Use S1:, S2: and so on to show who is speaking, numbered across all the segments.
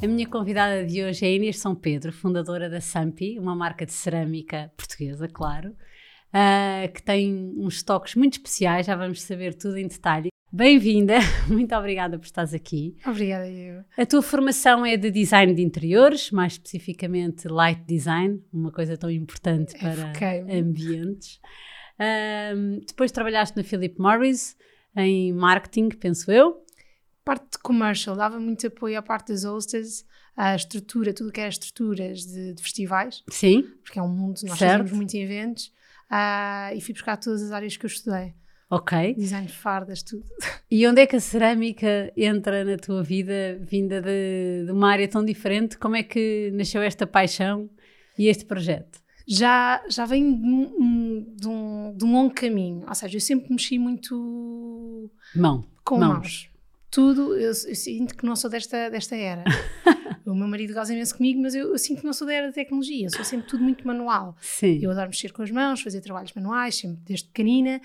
S1: A minha convidada de hoje é Inês São Pedro, fundadora da Sampi, uma marca de cerâmica portuguesa, claro, uh, que tem uns toques muito especiais, já vamos saber tudo em detalhe. Bem-vinda, muito obrigada por estares aqui.
S2: Obrigada, eu.
S1: A tua formação é de design de interiores, mais especificamente light design, uma coisa tão importante
S2: É,
S1: para ambientes. Ahm, depois trabalhaste na Philip Morris em marketing, penso eu.
S2: Parte de commercial, dava muito apoio à parte das hostess, à estrutura, tudo que era estruturas de, de festivais,
S1: Sim,
S2: porque é um mundo, nós
S1: Certo.
S2: fazemos muitos eventos, ah, e fui buscar todas as áreas que eu estudei.
S1: ok.
S2: Design de fardas, tudo.
S1: E onde é que a cerâmica entra na tua vida, vinda de, de uma área tão diferente? Como é que nasceu esta paixão e este projeto?
S2: Já, já vem de um, de, um, de um longo caminho, ou seja, eu sempre mexi muito
S1: Mão.
S2: com
S1: Mãos.
S2: mãos. Tudo, eu, eu sinto que não sou desta, desta era. o meu marido goza imenso comigo, mas eu, eu sinto que não sou da era da tecnologia, eu sou sempre tudo muito manual.
S1: Sim.
S2: Eu adoro mexer com as mãos, fazer trabalhos manuais, sempre desde pequenina.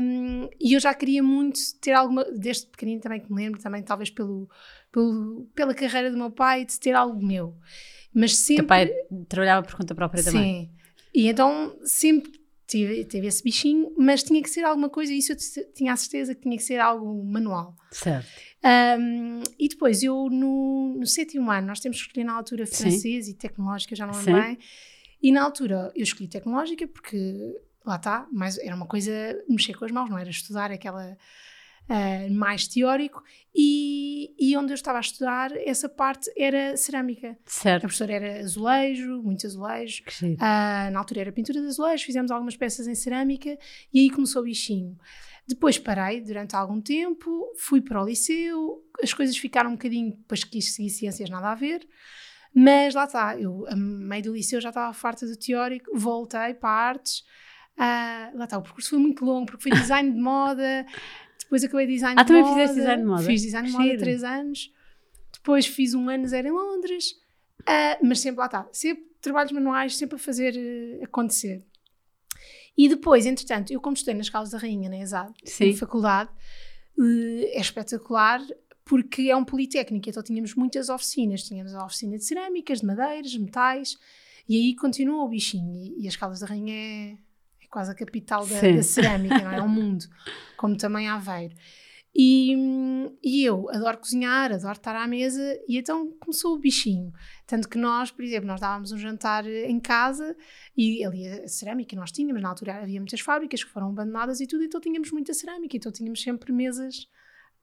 S2: Um, e eu já queria muito ter alguma, desde pequenina também que me lembro, também talvez pelo, pelo, pela carreira do meu pai, de ter algo meu. Mas sempre.
S1: Teu pai trabalhava por conta própria também.
S2: Sim. E então sempre tive, tive esse bichinho, mas tinha que ser alguma coisa, isso eu tinha a certeza que tinha que ser algo manual.
S1: Certo.
S2: Um, e depois, eu no, no sétimo ano, nós temos que escolher na altura
S1: Sim.
S2: francês e tecnológica, já não lembro
S1: Sim.
S2: bem. E na altura eu escolhi tecnológica porque lá está, mas era uma coisa mexer com as mãos, não era estudar aquela ah, mais teórico. E, e onde eu estava a estudar, essa parte era cerâmica. A
S1: Certo.
S2: professora era azulejo, muito azulejo. Ah, na altura era pintura de azulejos, fizemos algumas peças em cerâmica e aí começou o bichinho. Depois parei durante algum tempo, fui para o liceu, as coisas ficaram um bocadinho, depois quis seguir ciências, nada a ver, mas lá está, eu a meio do liceu já estava farta do teórico, voltei para artes, ah, lá está, o percurso foi muito longo, porque foi design de moda, depois acabei design
S1: Ah,
S2: de
S1: também
S2: moda.
S1: fizeste design de moda?
S2: Fiz design de moda
S1: Giro.
S2: três anos, depois fiz um ano zero em Londres, ah, mas sempre lá está, sempre trabalhos manuais, sempre a fazer eh, acontecer. E depois, entretanto, eu como estudei nas Caldas da Rainha, na ESAD,
S1: Sim.
S2: na faculdade, eh, é espetacular porque é um politécnico, então tínhamos muitas oficinas, tínhamos a oficina de cerâmicas, de madeiras, metais, e aí continua o bichinho, e, e as Caldas da Rainha é quase a capital da, da cerâmica, não é? É um mundo, como também Aveiro. E, e eu adoro cozinhar, adoro estar à mesa, e então começou o bichinho. Tanto que nós, por exemplo, nós dávamos um jantar eh, em casa e ali a cerâmica nós tínhamos, na altura havia muitas fábricas que foram abandonadas e tudo, então tínhamos muita cerâmica, então tínhamos sempre mesas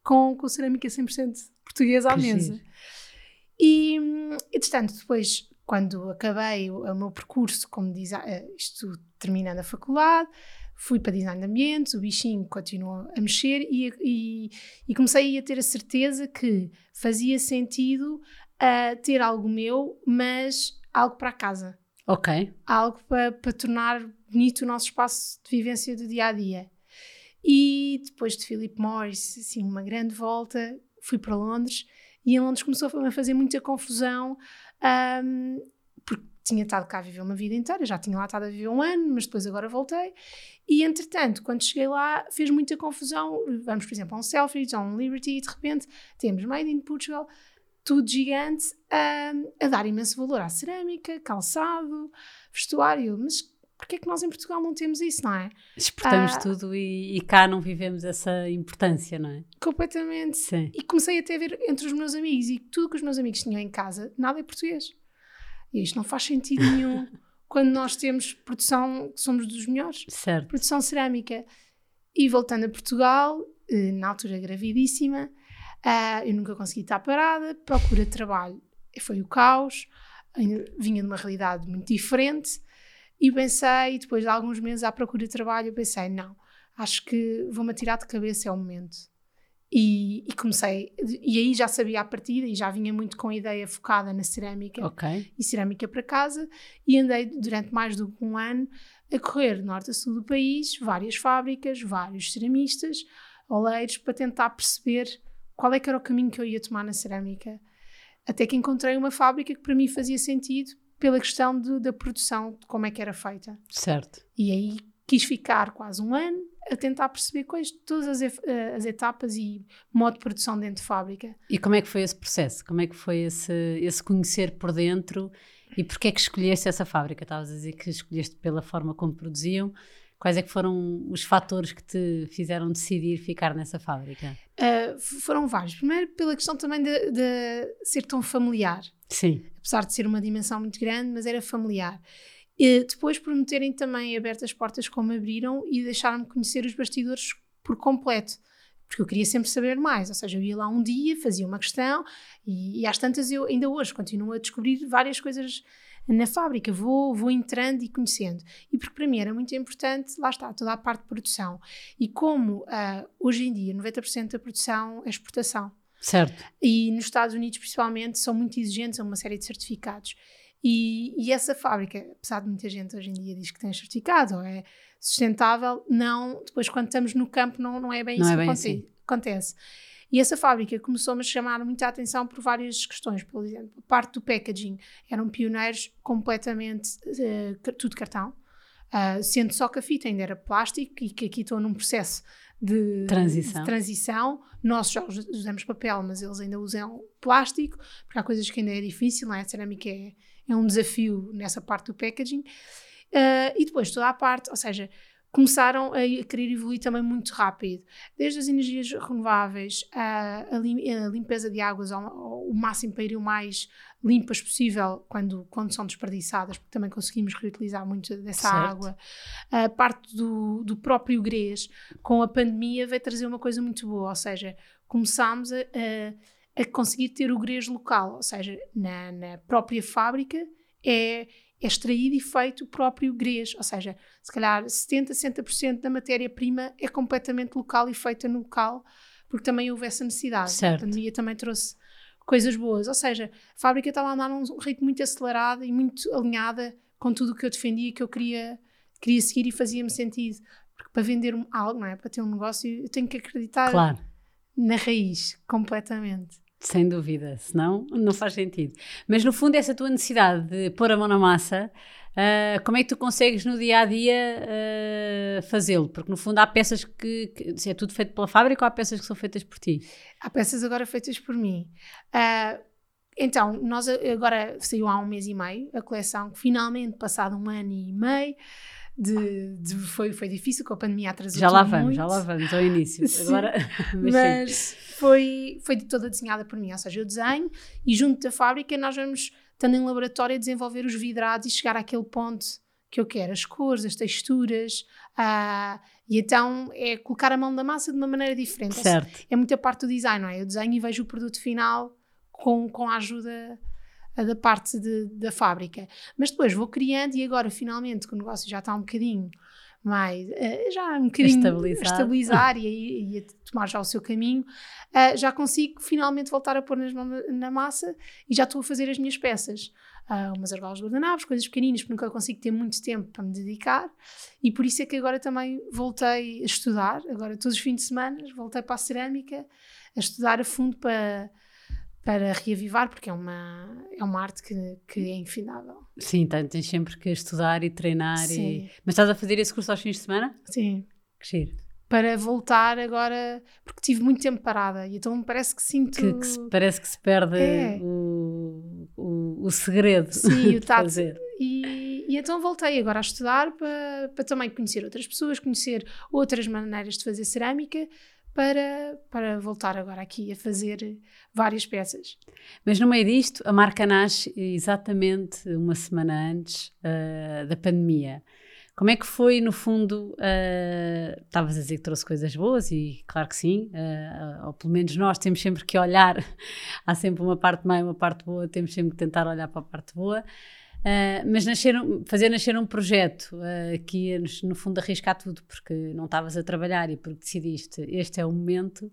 S2: com, com cerâmica 100% portuguesa à
S1: Que
S2: mesa.
S1: giro.
S2: E, entretanto, depois, quando acabei o, o meu percurso como design, isto terminando a faculdade, fui para design de ambientes, o bichinho continuou a mexer e, e, e comecei a ter a certeza que fazia sentido ah, ter algo meu, mas algo para casa
S1: Ok.
S2: algo para, para tornar bonito o nosso espaço de vivência do dia a dia. E depois de Philip Morris, assim, uma grande volta, fui para Londres e em Londres começou a fazer muita confusão, ahm, porque tinha estado cá a viver uma vida inteira, já tinha lá estado a viver um ano, mas depois agora voltei. E entretanto, quando cheguei lá, fez muita confusão. Vamos, por exemplo, a um Selfridges, a um Liberty, e de repente temos Made in Portugal, tudo gigante, ahm, a dar imenso valor à cerâmica, calçado, vestuário. Mas porquê é que nós em Portugal não temos isso, não é?
S1: Exportamos
S2: Ah.
S1: tudo e, e cá não vivemos essa importância, não é?
S2: Completamente.
S1: Sim.
S2: E comecei até a ver entre os meus amigos e tudo que os meus amigos tinham em casa, nada é português. E isto não faz sentido nenhum quando nós temos produção, que somos dos melhores,
S1: Certo.
S2: produção cerâmica. E voltando a Portugal, eh, na altura gravidíssima, ah, eu nunca consegui estar parada, procura de trabalho foi o caos, vinha de uma realidade muito diferente e pensei, depois de alguns meses à procura de trabalho, eu pensei, não, acho que vou-me atirar de cabeça, é o momento. E, e, comecei, e aí já sabia a partida e já vinha muito com a ideia focada na cerâmica
S1: okay.
S2: e cerâmica para casa. E andei durante mais do que um ano a correr de norte a sul do país, várias fábricas, vários ceramistas, oleiros, para tentar perceber qual é que era o caminho que eu ia tomar na cerâmica. Até que encontrei uma fábrica que para mim fazia sentido pela questão de, da produção, de como é que era feita.
S1: Certo.
S2: E aí quis ficar quase um ano a tentar perceber quais todas as, eh, as, etapas e modo de produção dentro de fábrica.
S1: E como é que foi esse processo? Como é que foi esse, esse conhecer por dentro e porquê é que escolheste essa fábrica? Estavas a dizer que escolheste pela forma como produziam. Quais é que foram os fatores que te fizeram decidir ficar nessa fábrica?
S2: Uh, foram vários. Primeiro, pela questão também de, de, ser tão familiar.
S1: Sim.
S2: Apesar de ser uma dimensão muito grande, mas era familiar. E depois, por me terem também aberto as portas como abriram e deixaram-me conhecer os bastidores por completo. Porque eu queria sempre saber mais, ou seja, eu ia lá um dia, fazia uma questão e, e às tantas eu ainda hoje continuo a descobrir várias coisas na fábrica, vou, vou entrando e conhecendo. E porque para mim era muito importante, lá está, toda a parte de produção. E como uh, hoje em dia 90% da produção é exportação.
S1: Certo.
S2: E nos Estados Unidos, principalmente, são muito exigentes a uma série de certificados. E, e, essa fábrica, apesar de muita gente hoje em dia diz que tem certificado ou é sustentável, não, depois quando estamos no campo não, não é bem
S1: não
S2: isso
S1: é
S2: que
S1: bem
S2: acontece.
S1: Assim.
S2: acontece. E essa fábrica começou-me a chamar muita atenção por várias questões. Por exemplo, parte do packaging. Eram pioneiros completamente uh, tudo cartão. Uh, sendo só que a fita ainda era plástico e que aqui estou num processo de
S1: transição.
S2: de transição. Nós já usamos papel, mas eles ainda usam plástico, porque há coisas que ainda é difícil, não é? A cerâmica é, é um desafio nessa parte do packaging. Uh, e depois toda a parte, ou seja, começaram a querer evoluir também muito rápido. Desde as energias renováveis, a, a, limpeza de águas ao, ao, máximo para ir o mais limpas possível quando, quando são desperdiçadas, porque também conseguimos reutilizar muito dessa certo. água. A parte do, do próprio grês, com a pandemia, veio trazer uma coisa muito boa, ou seja, começámos a, a, a conseguir ter o grês local, ou seja, na, na própria fábrica é é extraído e feito o próprio grês, ou seja, se calhar 70, 60% da matéria-prima é completamente local e feita no local, porque também houve essa necessidade.
S1: Certo.
S2: A pandemia também trouxe coisas boas, ou seja, a fábrica estava a andar num ritmo muito acelerado e muito alinhada com tudo o que eu defendia, que eu queria, queria seguir e fazia-me sentido. Porque para vender algo, não é? Para ter um negócio, eu tenho que acreditar
S1: claro.
S2: na raiz, completamente.
S1: Sem dúvida, senão não faz sentido. Mas no fundo, essa tua necessidade de pôr a mão na massa, uh, como é que tu consegues no dia a dia uh, fazê-lo? Porque no fundo há peças que, que, é tudo feito pela fábrica ou há peças que são feitas por ti?
S2: Há peças agora feitas por mim. Uh, então, nós agora saiu há um mês e meio a coleção, finalmente, passado um ano e meio, de, de, foi, foi difícil, com a pandemia atrasou
S1: Já lá vamos,
S2: muito.
S1: já lá vamos, ao início. Agora,
S2: mas, mas foi, foi toda desenhada por mim, ou seja, eu desenho e junto da fábrica nós vamos, estando em laboratório, a desenvolver os vidrados e chegar àquele ponto que eu quero, as cores, as texturas, uh, e então é colocar a mão na massa de uma maneira diferente.
S1: Certo.
S2: É muita parte do design, não é? Eu desenho e vejo o produto final com, com a ajuda da parte de, da fábrica. Mas depois vou criando e agora finalmente que o negócio já está um bocadinho mais, uh, já um bocadinho
S1: estabilizar,
S2: estabilizar e, e, tomar já o seu caminho, uh, já consigo finalmente voltar a pôr nas mãos na massa e já estou a fazer as minhas peças. Uh, umas argolas guardanapos, coisas pequeninas, porque nunca consigo ter muito tempo para me dedicar e por isso é que agora também voltei a estudar, agora todos os fins de semana voltei para a cerâmica, a estudar a fundo para para reavivar, porque é uma, é uma arte que, que é infindável.
S1: Sim, então tens sempre que estudar e treinar. Sim. E... Mas estás a fazer esse curso aos fins de semana?
S2: Sim.
S1: Que giro.
S2: Para voltar agora, porque tive muito tempo parada e então parece que sinto.
S1: Que, que parece que se perde é. o, o, o, segredo.
S2: Sim, o tato. Fazer. E, e então voltei agora a estudar para, para também conhecer outras pessoas, conhecer outras maneiras de fazer cerâmica para, para voltar agora aqui a fazer várias peças.
S1: Mas no meio disto, a marca nasce exatamente uma semana antes uh, da pandemia. Como é que foi, no fundo, uh, estavas a dizer que trouxe coisas boas e claro que sim, uh, ou pelo menos nós temos sempre que olhar, há sempre uma parte má e uma parte boa, temos sempre que tentar olhar para a parte boa. Uh, mas nascer, fazer nascer um projeto uh, que ia, no fundo, arriscar tudo, porque não estavas a trabalhar e porque decidiste este é o momento,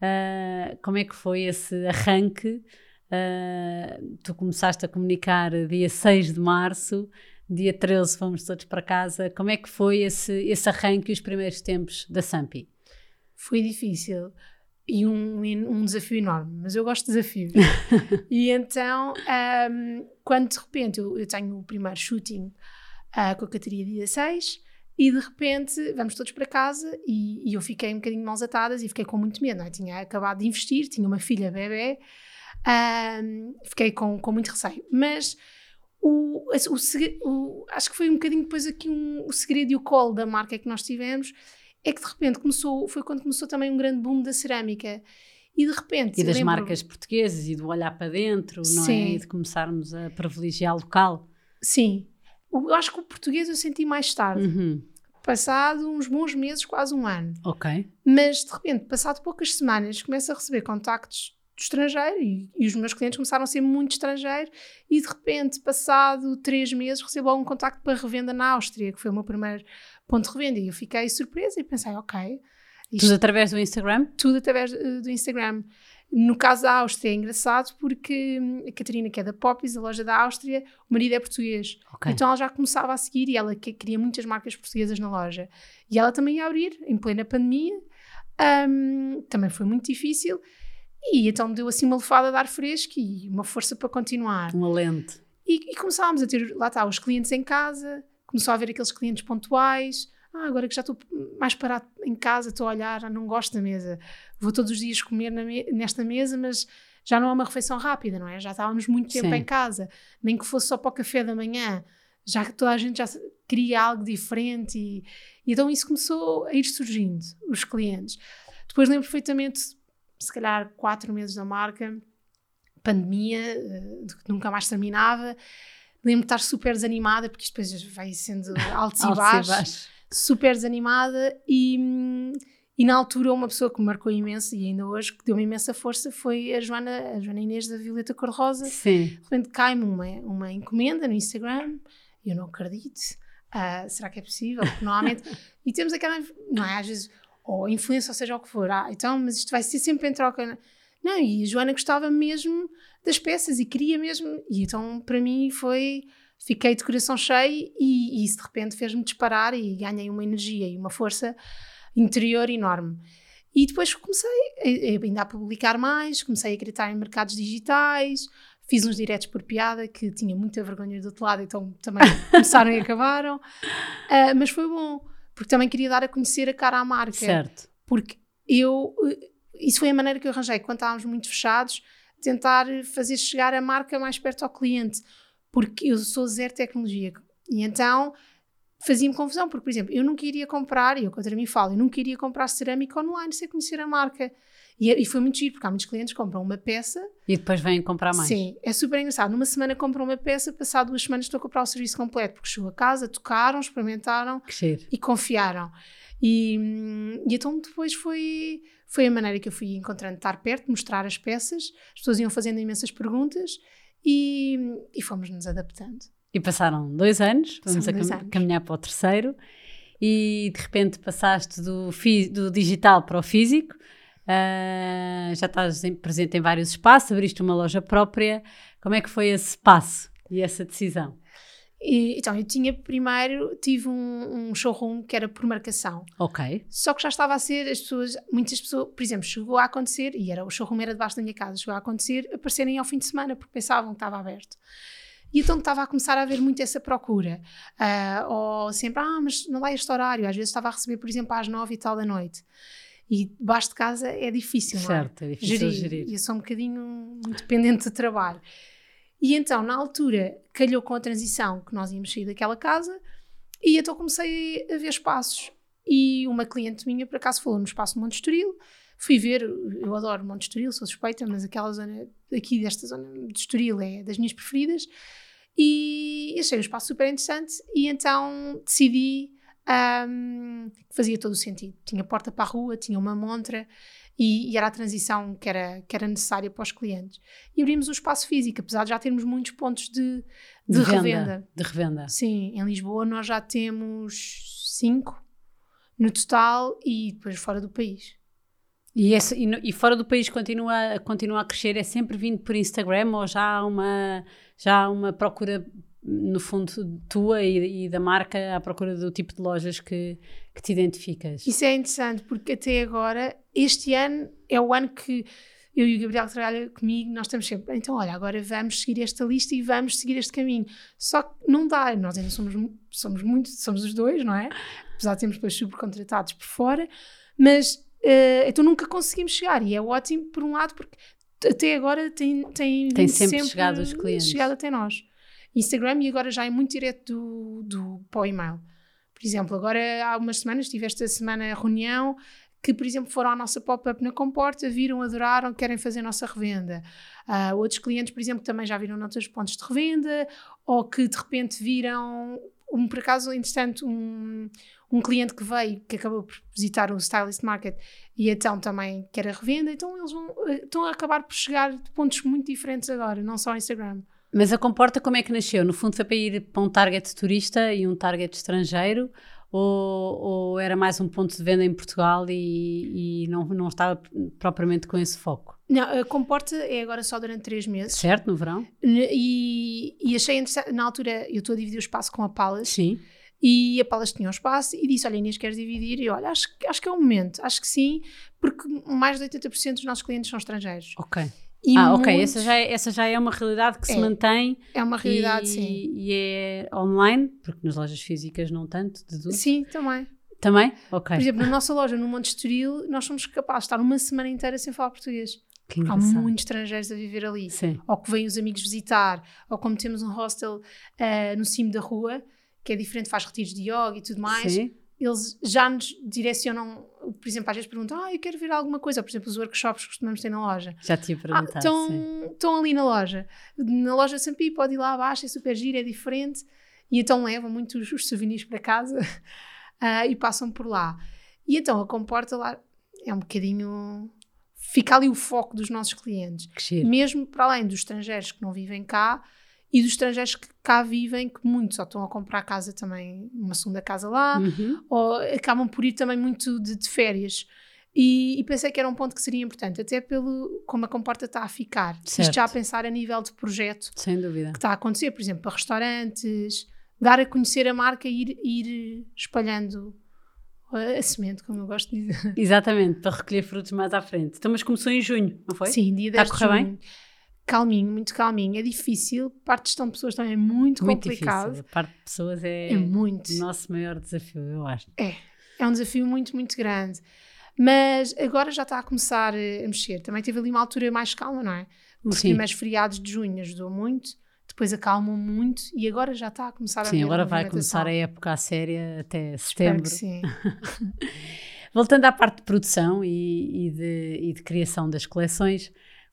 S1: Uh, como é que foi esse arranque? Tu começaste a comunicar dia 6 de março, dia 13 fomos todos para casa. Como é que foi esse, esse arranque e os primeiros tempos da Sampi?
S2: Foi difícil e um, um desafio enorme, mas eu gosto de desafios. e então, um, quando de repente eu, eu, tenho o primeiro shooting uh, com a Catarina dia 6 e de repente vamos todos para casa e, e, eu fiquei um bocadinho mãos atadas e fiquei com muito medo, não é? Tinha acabado de investir, tinha uma filha bebê, um, fiquei com, com muito receio. Mas o, o, o, acho que foi um bocadinho depois aqui um, o segredo e o colo da marca que nós tivemos é que de repente começou, foi quando começou também um grande boom da cerâmica. E de repente.
S1: E das lembro, marcas portuguesas e do olhar para dentro, não sim. é? E de começarmos a privilegiar local.
S2: Sim. Eu acho que o português eu senti mais tarde. Uhum. Passado uns bons meses, quase um ano.
S1: Ok.
S2: Mas de repente, passado poucas semanas, começo a receber contactos do estrangeiro e, e, os meus clientes começaram a ser muito estrangeiro e de repente, passado três meses, recebo algum contacto para revenda na Áustria, que foi o meu primeiro ponto de revenda. E eu fiquei surpresa e pensei, ok.
S1: Isto, tudo através do Instagram?
S2: Tudo através uh, do Instagram. No caso da Áustria é engraçado porque hum, a Catarina, que é da Poppies, a loja da Áustria, o marido é português. Okay. Então ela já começava a seguir e ela queria muitas marcas portuguesas na loja. E ela também ia abrir em plena pandemia. Um, também foi muito difícil. E então deu assim uma lefada de ar fresco e uma força para continuar.
S1: Um alento.
S2: E, e começámos a ter, lá está, os clientes em casa, começou a haver aqueles clientes pontuais. Ah, agora que já estou mais parado em casa, estou a olhar, não gosto da mesa. Vou todos os dias comer me nesta mesa, mas já não é uma refeição rápida, não é? Já estávamos muito tempo Sim. em casa, nem que fosse só para o café da manhã. Já que toda a gente já queria algo diferente e, e então isso começou a ir surgindo, os clientes. Depois lembro perfeitamente se calhar quatro meses da marca, pandemia, eh, que nunca mais terminava. Lembro de estar super desanimada, porque isto depois vai sendo altos e baixos, super desanimada e, e na altura uma pessoa que me marcou imenso e ainda hoje que deu-me imensa força foi a Joana, a Joana Inês da Violeta Cor-de-Rosa.
S1: Sim.
S2: De repente cai-me uma, uma encomenda no Instagram eu não acredito. Uh, será que é possível? Porque normalmente. e temos aquela. Não é? Às vezes ou influência, ou seja o que for. Ah, então, mas isto vai ser sempre em troca. Não, e a Joana gostava mesmo das peças e queria mesmo. E então, para mim, foi. Fiquei de coração cheio e, e isso de repente fez-me disparar e ganhei uma energia e uma força interior enorme. E depois comecei ainda a publicar mais, comecei a acreditar em mercados digitais, fiz uns diretos por piada que tinha muita vergonha do outro lado, então também começaram e acabaram. Uh, mas foi bom porque também queria dar a conhecer a cara à marca.
S1: Certo.
S2: Porque eu, eh, isso foi a maneira que eu arranjei, quando estávamos muito fechados, tentar fazer chegar a marca mais perto ao cliente, porque eu sou zero tecnologia. E então fazia-me confusão, porque, por exemplo, eu nunca iria comprar, e eu contra mim falo, eu nunca iria comprar cerâmica online sem conhecer a marca. E, e, foi muito giro, porque há muitos clientes que compram uma peça
S1: e depois vêm comprar mais.
S2: Sim, é super engraçado. Numa semana compram uma peça, passado duas semanas estou a comprar o serviço completo, porque chegou a casa, tocaram, experimentaram e confiaram. E, e, então depois foi, foi a maneira que eu fui encontrando estar perto, mostrar as peças, as pessoas iam fazendo imensas perguntas e, e fomos nos adaptando.
S1: E passaram dois anos, vamos a cam anos. caminhar para o terceiro, e de repente passaste do, do digital para o físico. Uh, já estás em, presente em vários espaços, abriste uma loja própria. Como é que foi esse passo e essa decisão?
S2: E, então, eu tinha primeiro, tive um, um, showroom que era por marcação.
S1: Ok.
S2: Só que já estava a ser, as pessoas, muitas pessoas, por exemplo, chegou a acontecer, e era, o showroom era debaixo da minha casa, chegou a acontecer, aparecerem ao fim de semana, porque pensavam que estava aberto. E então estava a começar a haver muito essa procura. Uh, ou sempre, ah, mas não vai este horário. Às vezes estava a receber, por exemplo, às nove e tal da noite. E debaixo de casa é difícil,
S1: certo,
S2: não
S1: é? é difícil gerir. gerir.
S2: E eu sou um bocadinho dependente de trabalho. E então, na altura, calhou com a transição que nós íamos sair daquela casa e então comecei a ver espaços. E uma cliente minha, por acaso, falou no espaço de Monte Estoril. Fui ver, eu adoro Monte Estoril, sou suspeita, mas aquela zona aqui desta zona de Estoril é das minhas preferidas. E achei o espaço super interessante e então decidi um, fazia todo o sentido. Tinha porta para a rua, tinha uma montra e, e, era a transição que era, que era necessária para os clientes. E abrimos o espaço físico, apesar de já termos muitos pontos de, de, de revenda. Venda,
S1: de revenda.
S2: Sim, em Lisboa nós já temos cinco no total e depois fora do país.
S1: E, esse, e, e, fora do país continua, continua a crescer? É sempre vindo por Instagram ou já há uma, já há uma procura, no fundo, tua e, e, da marca à procura do tipo de lojas que, que te identificas?
S2: Isso é interessante porque até agora, este ano é o ano que eu e o Gabriel que trabalha comigo, nós estamos sempre, então olha, agora vamos seguir esta lista e vamos seguir este caminho. Só que não dá, nós ainda somos, somos muito, somos os dois, não é? Apesar de termos depois subcontratados por fora, mas uh, então nunca conseguimos chegar e é ótimo por um lado porque até agora tem, tem,
S1: tem sempre, sempre chegado os clientes.
S2: Chegado até nós. Instagram e agora já é muito direto do, do, para o e-mail. Por exemplo, agora há umas semanas, tive esta semana reunião que, por exemplo, foram à nossa pop-up na Comporta, viram, adoraram, querem fazer a nossa revenda. Uh, outros clientes, por exemplo, também já viram noutros pontos de revenda, ou que de repente viram, um, por acaso, interessante, um, um cliente que veio, que acabou por visitar o Stylist Market e então também quer a revenda, então eles vão, eh, estão a acabar por chegar de pontos muito diferentes agora, não só Instagram.
S1: Mas a Comporta como é que nasceu? No fundo foi para ir para um target turista e um target estrangeiro ou, ou, era mais um ponto de venda em Portugal e, e, não, não estava propriamente com esse foco?
S2: Não, a Comporta é agora só durante três meses.
S1: Certo, no verão.
S2: E, e achei interessante, na altura eu estou a dividir o espaço com a Palace.
S1: Sim.
S2: E a Palace tinha um espaço e disse: Olha, Inês, queres dividir? E eu, olha, acho, acho que é o momento, acho que sim, porque mais de 80% dos nossos clientes são estrangeiros.
S1: Ok. E ah, muitos... ok, essa já, é, essa já é uma realidade que é, se mantém.
S2: É uma realidade,
S1: e,
S2: sim.
S1: E é online, porque nas lojas físicas não tanto, deduzo.
S2: Sim, também.
S1: Também? Ok.
S2: Por exemplo, na nossa loja, no Monte Estoril, nós somos capazes de estar uma semana inteira sem falar português.
S1: Que Há muitos
S2: estrangeiros a viver ali.
S1: Sim.
S2: Ou que vêm os amigos visitar, ou como temos um hostel uh, no cimo da rua, que é diferente, faz retiros de yoga e tudo mais.
S1: Sim
S2: eles já nos direcionam, por exemplo, às vezes perguntam, ah, eu quero ver alguma coisa, por exemplo, os workshops que costumamos ter na loja.
S1: Já tinha perguntado, ah,
S2: estão, estão ali na loja. Na loja Sampi pode ir lá abaixo, é super giro, é diferente, e então levam muitos os souvenirs para casa uh, e passam por lá. E então a comporta lá é um bocadinho... Fica ali o foco dos nossos clientes. Mesmo para além dos estrangeiros que não vivem cá, e dos estrangeiros que cá vivem, que muitos só estão a comprar casa também, uma segunda casa lá,
S1: uhum.
S2: ou acabam por ir também muito de, de férias. E, e, pensei que era um ponto que seria importante, até pelo como a comporta está a ficar.
S1: Certo.
S2: Isto já a pensar a nível de projeto
S1: Sem dúvida.
S2: que está a acontecer, por exemplo, para restaurantes, dar a conhecer a marca e ir, ir espalhando a semente, como eu gosto de dizer.
S1: Exatamente, para recolher frutos mais à frente. Então, mas começou em junho, não foi?
S2: Sim, dia 10 está a correr bem? Calminho, muito calminho. É difícil, parte de gestão de pessoas também é muito, muito complicado.
S1: Difícil. A parte de pessoas é,
S2: é muito.
S1: o nosso maior desafio, eu acho.
S2: É, é um desafio muito, muito grande. Mas agora já está a começar a mexer. Também teve ali uma altura mais calma, não é? Os primeiros feriados de junho ajudou muito, depois acalmou muito e agora já está a começar
S1: sim,
S2: a
S1: Sim, agora vai começar a época a séria até setembro.
S2: sim.
S1: Voltando à parte de produção e, e, de, e de criação das coleções,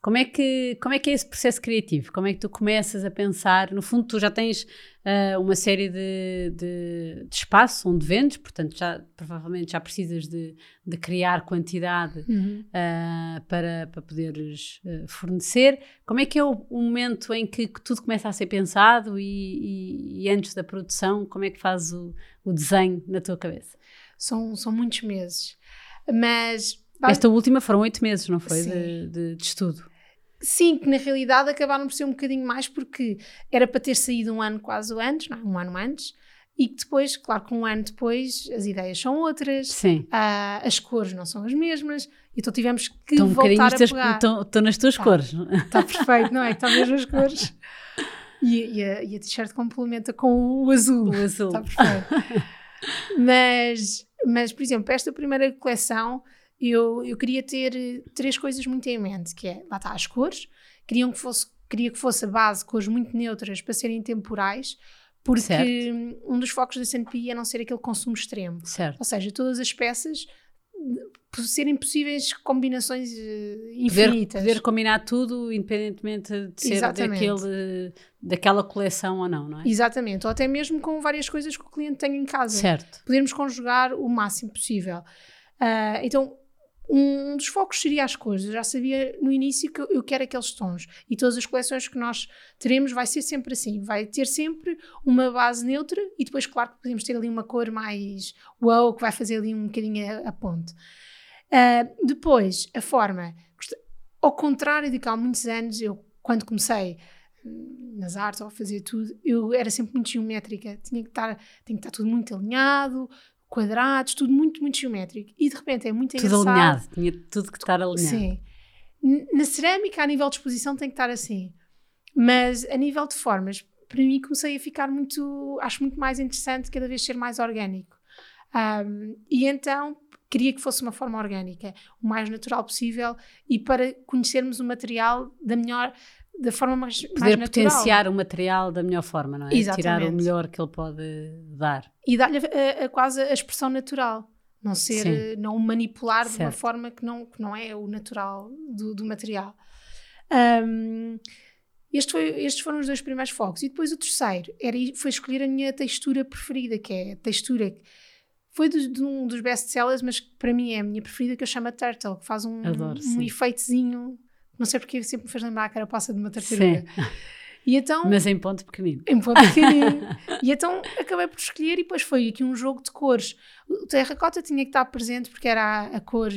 S1: como é, que, como é que é esse processo criativo? Como é que tu começas a pensar? No fundo, tu já tens uh, uma série de, de, de espaços onde vendes, portanto, já, provavelmente já precisas de, de criar quantidade
S2: uhum.
S1: uh, para, para poderes uh, fornecer. Como é que é o, o, momento em que tudo começa a ser pensado e, e, e antes da produção, como é que fazes o, o desenho na tua cabeça?
S2: São, são muitos meses, mas
S1: esta última foram oito meses, não foi? De, de, de, estudo.
S2: Sim, que na realidade acabaram por ser um bocadinho mais porque era para ter saído um ano quase antes, não, é? um ano antes, e que depois, claro que um ano depois as ideias são outras,
S1: Sim.
S2: Uh, as cores não são as mesmas, então tivemos que estão voltar um a pegar.
S1: Estão nas tuas
S2: tá,
S1: cores.
S2: Está perfeito, não é? Estão mesmo as cores. E, e a, a t-shirt complementa com o azul.
S1: O azul.
S2: Está perfeito. mas, mas, por exemplo, esta primeira coleção eu, eu queria ter eh, três coisas muito em mente, que é, lá está, as cores, queriam que fosse, queria que fosse a base, cores muito neutras para serem temporais, porque certo. um dos focos da CNPI é não ser aquele consumo extremo.
S1: Certo.
S2: Ou seja, todas as peças por serem possíveis combinações uh, infinitas.
S1: Poder, poder, combinar tudo, independentemente de ser daquele, daquela coleção ou não, não é?
S2: Exatamente. Ou até mesmo com várias coisas que o cliente tem em casa.
S1: Certo.
S2: Podermos conjugar o máximo possível. Uh, então, um dos focos seria as cores. Eu já sabia no início que eu quero aqueles tons. E todas as coleções que nós teremos vai ser sempre assim. Vai ter sempre uma base neutra e depois, claro, que podemos ter ali uma cor mais wow, que vai fazer ali um bocadinho a, a ponte. Uh, depois, a forma, ao contrário de que há muitos anos, eu, quando comecei hum, nas artes ou a fazer tudo, eu era sempre muito geométrica, tinha que estar, tinha que estar tudo muito alinhado, quadrados, tudo muito, muito geométrico. E de repente é muito
S1: tudo
S2: engraçado.
S1: Tudo alinhado, tinha tudo que estar alinhado.
S2: Sim. Na cerâmica, a nível de exposição, tem que estar assim. Mas a nível de formas, para mim comecei a ficar muito, acho muito mais interessante cada vez ser mais orgânico. Um, e então queria que fosse uma forma orgânica, o mais natural possível e para conhecermos o material da melhor, da forma mais,
S1: Poder
S2: mais
S1: natural. potenciar o material da melhor forma, não é?
S2: Exatamente.
S1: Tirar o melhor que ele pode dar.
S2: E dar-lhe a, a, quase a expressão natural. Não ser, Sim. não o manipular certo. de uma forma que não, que não é o natural do, do material. Um, este foi, estes foram os dois primeiros focos. E depois o terceiro era, foi escolher a minha textura preferida, que é a textura foi de, de um dos best-sellers, mas que para mim é a minha preferida, que eu chamo a Turtle, que faz um,
S1: Adoro,
S2: um efeitozinho, não sei porque sempre me fez lembrar a carapaça de uma tartaruga.
S1: E então, Mas em ponto pequenino.
S2: Em ponto pequenino. e então acabei por escolher e depois foi aqui um jogo de cores. O terracota tinha que estar presente porque era a, a cor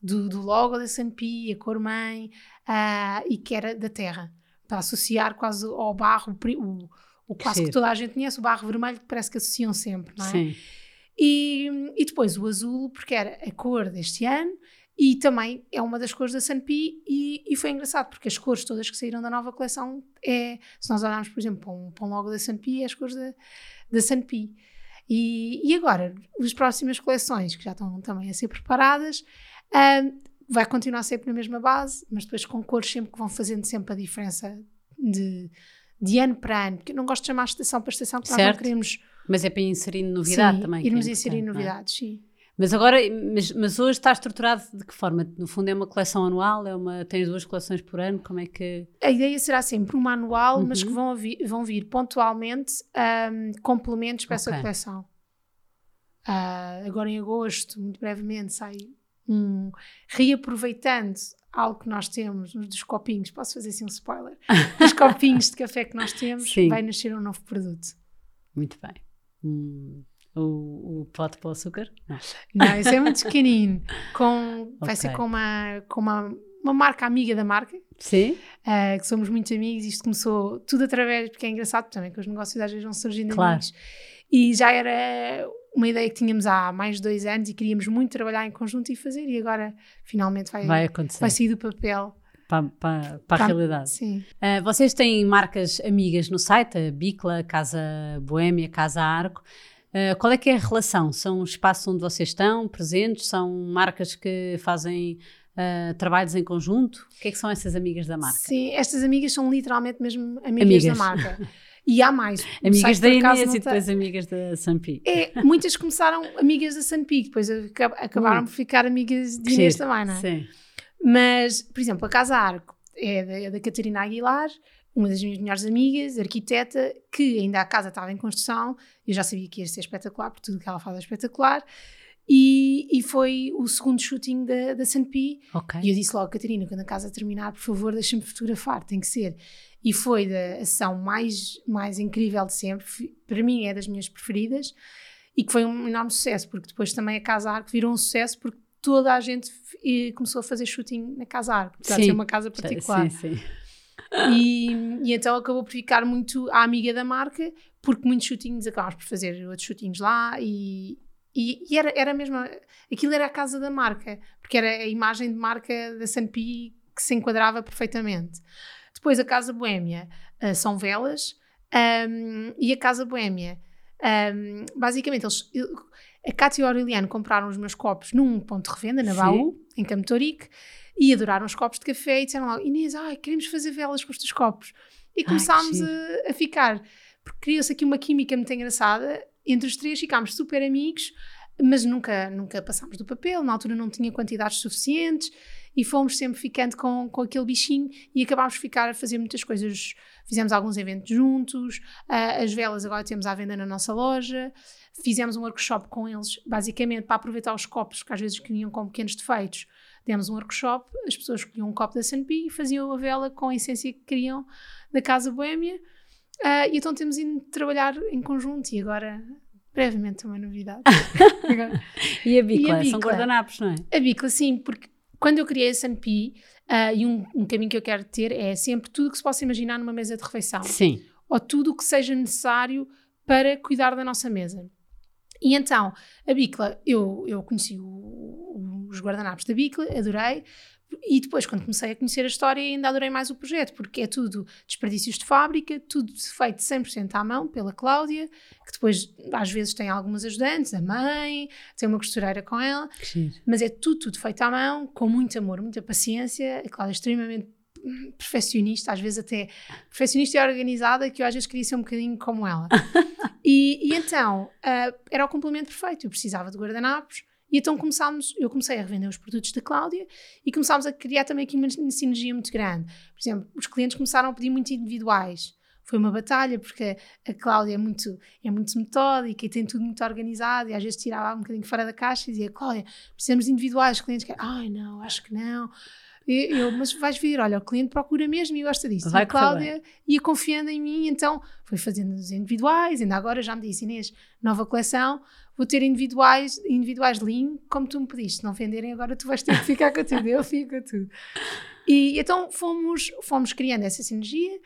S2: do, do, logo da S&P, a cor mãe, uh, e que era da terra. Para associar quase ao barro, o, o quase que toda a gente conhece, o barro vermelho, que parece que associam sempre, não é? Sim. E, e depois o azul, porque era a cor deste ano, e também é uma das cores da Sunpea e, e foi engraçado porque as cores todas que saíram da nova coleção é, se nós olharmos por exemplo para um, para um logo da Sunpea, é as cores da, da Sunpea e, e agora, as próximas coleções que já estão também a ser preparadas uh, vai continuar sempre na mesma base, mas depois com cores sempre que vão fazendo sempre a diferença de, de ano para ano, porque eu não gosto de chamar estação para estação, que nós não queremos...
S1: Mas é para inserir novidade
S2: sim,
S1: também.
S2: irmos é inserir é? novidades, é? sim.
S1: Mas agora, mas, mas, hoje está estruturado de que forma? No fundo é uma coleção anual, é uma, tens duas coleções por ano, como é que...
S2: A ideia será sempre uma anual, uhum. mas que vão vir, vão vir pontualmente um, complementos para okay. essa coleção. Uh, agora em agosto, muito brevemente, sai um... Reaproveitando algo que nós temos dos copinhos, posso fazer assim um spoiler, dos copinhos de café que nós temos, Sim. vai nascer um novo produto.
S1: Muito bem. Hum o, o pote para o açúcar?
S2: Não. Não, isso é muito pequenino. Com, okay. Vai ser com, uma, com uma, uma marca amiga da marca.
S1: Sim.
S2: Uh, que somos muito amigos. Isto começou tudo através, porque é engraçado também, que os negócios às vezes vão surgindo claro. amigos. E já era uma ideia que tínhamos há mais de dois anos e queríamos muito trabalhar em conjunto e fazer. E agora finalmente vai,
S1: vai, acontecer.
S2: vai sair do papel.
S1: Para, para, para a realidade.
S2: Sim.
S1: Uh, vocês têm marcas amigas no site, a Bicla, Casa Boêmia, Casa Arco. Eh, qual é que é a relação? São espaços onde vocês estão presentes? São marcas que fazem uh, trabalhos em conjunto? O que é que são essas amigas da marca?
S2: Sim, estas amigas são literalmente mesmo amigas, amigas. da marca. E há mais.
S1: amigas da Inês e depois amigas da Sanpi.
S2: É, muitas começaram amigas da Sanpi, depois acabaram hum. por ficar amigas de Inês também, não é?
S1: Sim.
S2: Mas, por exemplo, a Casa Arco é da, é da Catarina Aguilar, uma das minhas melhores amigas, arquiteta, que ainda a casa estava em construção, eu já sabia que ia ser espetacular, porque tudo que ela faz é espetacular, e, e foi o segundo shooting da, da Sanpi,
S1: okay.
S2: e eu disse logo, Catarina, quando a casa terminar, por favor, deixa-me fotografar, tem que ser. E foi da ação mais, mais incrível de sempre, para mim é das minhas preferidas, e que foi um enorme sucesso, porque depois também a Casa Arco virou um sucesso, porque toda a gente começou a fazer shooting na Casa Arco, apesar de ser uma casa particular.
S1: Sim, sim.
S2: E, e, então acabou por ficar muito a amiga da marca, porque muitos shootinhos acabámos por fazer outros shootinhos lá e, e, e, era, era mesmo, aquilo era a casa da marca, porque era a imagem de marca da Sanpi que se enquadrava perfeitamente. Depois a Casa Boémia uh, são velas um, e a Casa Boémia, um, basicamente eles, a Cátia e o Aureliano compraram os meus copos num ponto de revenda, na Baú, em Campo Torique, e adoraram os copos de café e disseram logo, Inês, ai, queremos fazer velas com os teus copos. E começámos a, a, ficar, porque criou-se aqui uma química muito engraçada, entre os três ficámos super amigos, mas nunca, nunca passámos do papel, na altura não tinha quantidades suficientes e fomos sempre ficando com, com aquele bichinho e acabámos de ficar a fazer muitas coisas. Fizemos alguns eventos juntos, uh, as velas agora temos à venda na nossa loja, fizemos um workshop com eles, basicamente para aproveitar os copos que às vezes queriam com pequenos defeitos Demos um workshop, as pessoas escolhiam um copo da S&P e faziam a vela com a essência que queriam da Casa Boêmia. Uh, e então temos ido trabalhar em conjunto e agora brevemente uma novidade.
S1: e a bicla? São guardanapos, não é?
S2: A bicla, sim, porque quando eu criei a Sanpi, ah, e um, um caminho que eu quero ter é sempre tudo o que se possa imaginar numa mesa de refeição.
S1: Sim.
S2: Ou tudo o que seja necessário para cuidar da nossa mesa. E então, a Bicla, eu, eu conheci o- os guardanapos da Bicla, adorei, e depois, quando comecei a conhecer a história, ainda adorei mais o projeto, porque é tudo desperdícios de fábrica, tudo feito 100% à mão pela Cláudia, que depois, às vezes, tem algumas ajudantes, a mãe, tem uma costureira com ela, mas é tudo, tudo feito à mão, com muito amor, muita paciência. A Cláudia é extremamente perfeccionista, às vezes até perfeccionista e organizada, que eu às vezes queria ser um bocadinho como ela. e, e então, ah, era o complemento perfeito. Eu precisava de guardanapos. E então começámos, eu comecei a revender os produtos da Cláudia e começámos a criar também aqui uma sinergia muito grande. Por exemplo, os clientes começaram a pedir muito individuais. Foi uma batalha porque a Cláudia é muito, é muito metódica e tem tudo muito organizado e às vezes tirava um bocadinho fora da caixa e dizia, Cláudia, precisamos de individuais, os clientes querem, ai não, acho que não. E eu, mas vais ver, olha, o cliente procura mesmo e gosta disso.
S1: Vai
S2: e a Cláudia ia confiando em mim, então foi fazendo os individuais, ainda agora já me disse, Inês, nova coleção, vou ter individuais, individuais lean, como tu me pediste, se não venderem agora tu vais ter que ficar com tudo, eu fico com tudo. E então fomos, fomos criando essa sinergia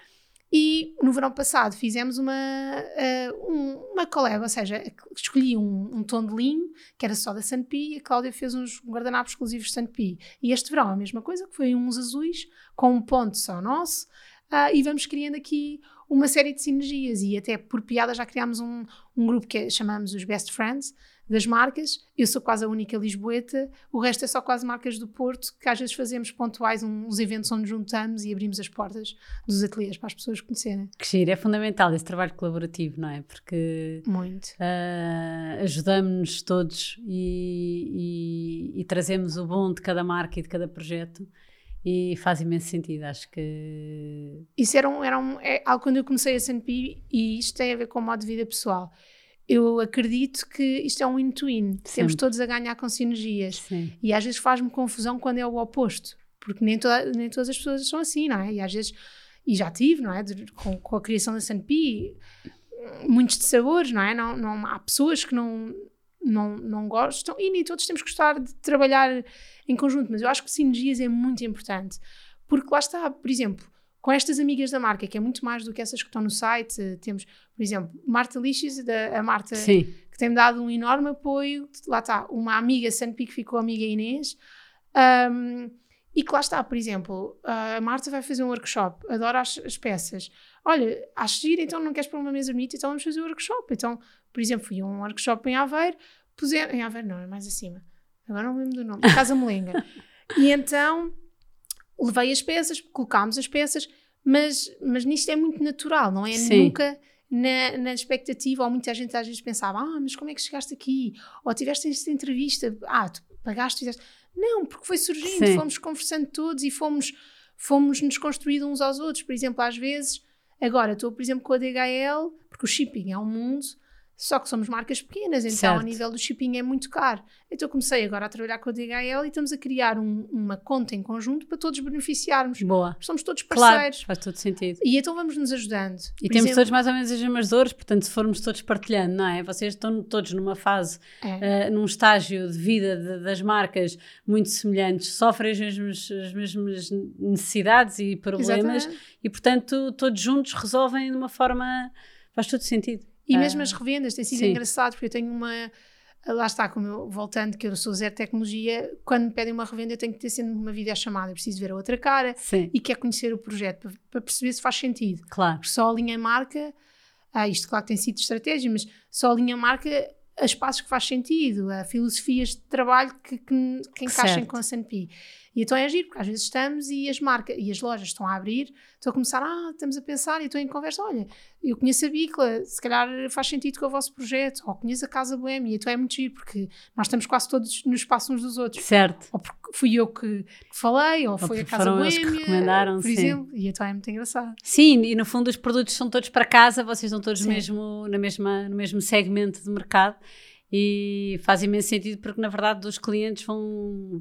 S2: e no verão passado fizemos uma, eh, um- uma collab, ou seja, escolhi um, um tom de linho que era só da Sanpi e a Cláudia fez uns guardanapos exclusivos Sanpi. E este verão a mesma coisa, que foi uns azuis com um ponto só nosso ah, e vamos criando aqui uma série de sinergias e até por piada já criámos um, um grupo que é- chamamos os Best Friends das marcas. Eu sou quase a única lisboeta, o resto é só quase marcas do Porto, que às vezes fazemos pontuais uns eventos onde juntamos e abrimos as portas dos ateliês para as pessoas conhecerem.
S1: Que giro. É fundamental esse trabalho colaborativo, não é? Porque
S2: Muito.
S1: ah, ajudamos-nos todos e, e- e trazemos o bom de cada marca e de cada projeto e faz imenso sentido. Acho que
S2: Isso era, um, era um, é algo quando eu comecei a SNP e isto tem a ver com o modo de vida pessoal. Eu acredito que isto é um win-to-win. Temos todos a ganhar com sinergias.
S1: sim.
S2: E às vezes faz-me confusão quando é o oposto. Porque nem, toda, nem todas as pessoas são assim, não é? E às vezes, e já tive, não é? De- com, com a criação da SNP, muitos de sabores, não é? Não, não, há pessoas que não, não, não gostam e nem todos temos que gostar de trabalhar em conjunto, mas eu acho que sinergias é muito importante. Porque lá está, por exemplo, com estas amigas da marca, que é muito mais do que essas que estão no site, eh, temos, por exemplo, Marta Lixes, da, a Marta
S1: Sim,
S2: que tem-me dado um enorme apoio. Lá está, uma amiga Sanpi que ficou amiga Inês. Um, e que lá está, por exemplo, a Marta vai fazer um workshop, adora as, as peças. Olha, acho giro, então não queres pôr uma mesa bonita, então vamos fazer o workshop. Então, por exemplo, fui a um workshop em Aveiro, puser, em Aveiro não, é mais acima. Agora não me lembro do nome, Casa Melenga. e então levei as peças, colocámos as peças, mas, mas nisto é muito natural, não é
S1: Sim.
S2: nunca na, na expectativa, ou muita gente às vezes pensava, ah, mas como é que chegaste aqui? Ou tiveste esta entrevista, ah, tu pagaste, fizeste. Não, porque foi surgindo,
S1: Sim.
S2: fomos conversando todos e fomos, fomos nos construindo uns aos outros. Por exemplo, às vezes, agora estou, por exemplo, com a DHL, porque o shipping é um mundo, só que somos marcas pequenas, então
S1: Certo.
S2: a nível do shipping é muito caro. Então comecei agora a trabalhar com a DHL e estamos a criar um- uma conta em conjunto para todos beneficiarmos.
S1: boa.
S2: Somos todos
S1: Claro,
S2: parceiros.
S1: faz todo sentido.
S2: E então vamos nos ajudando.
S1: E
S2: Por
S1: temos
S2: exemplo,
S1: todos mais ou menos as mesmas dores, portanto, se formos todos partilhando, não é? Vocês estão todos numa fase,
S2: É.
S1: eh, num estágio de vida de- das marcas muito semelhantes, sofrem as mesmas, as mesmas necessidades e problemas
S2: Exatamente.
S1: e, portanto, todos juntos resolvem de uma forma. faz todo sentido.
S2: E
S1: Ah,
S2: mesmo as revendas, tem sido
S1: sim.
S2: engraçado, porque eu tenho uma. Lá está, como eu, voltando, que eu sou zero tecnologia, quando me pedem uma revenda, eu tenho que ter sempre uma videochamada, eu preciso ver a outra cara
S1: Sim,
S2: e quer conhecer o projeto para, para perceber se faz sentido.
S1: claro.
S2: Porque só a linha marca, ah, isto claro que tem sido estratégia, mas só a linha marca as passos que faz sentido, a filosofias de trabalho que, que, que encaixem
S1: Certo.
S2: com a SNP. E então é agir, porque às vezes estamos e as marcas e as lojas estão a abrir, estão a começar, ah, estamos a pensar e estou em conversa, olha, eu conheço a Bicla, se calhar faz sentido com o vosso projeto, ou conheço a Casa Boêmia, então é muito giro, porque nós estamos quase todos no espaço uns dos outros.
S1: Certo.
S2: Ou porque fui eu que falei, ou, foi
S1: porque
S2: a Casa
S1: foram eles que
S2: Boêmia,
S1: recomendaram,
S2: por
S1: sim.
S2: exemplo, e então é muito engraçado.
S1: Sim, e no fundo os produtos são todos para casa, vocês estão todos
S2: Sim.
S1: mesmo, na mesma, no mesmo segmento de mercado e faz imenso sentido porque na verdade os clientes vão,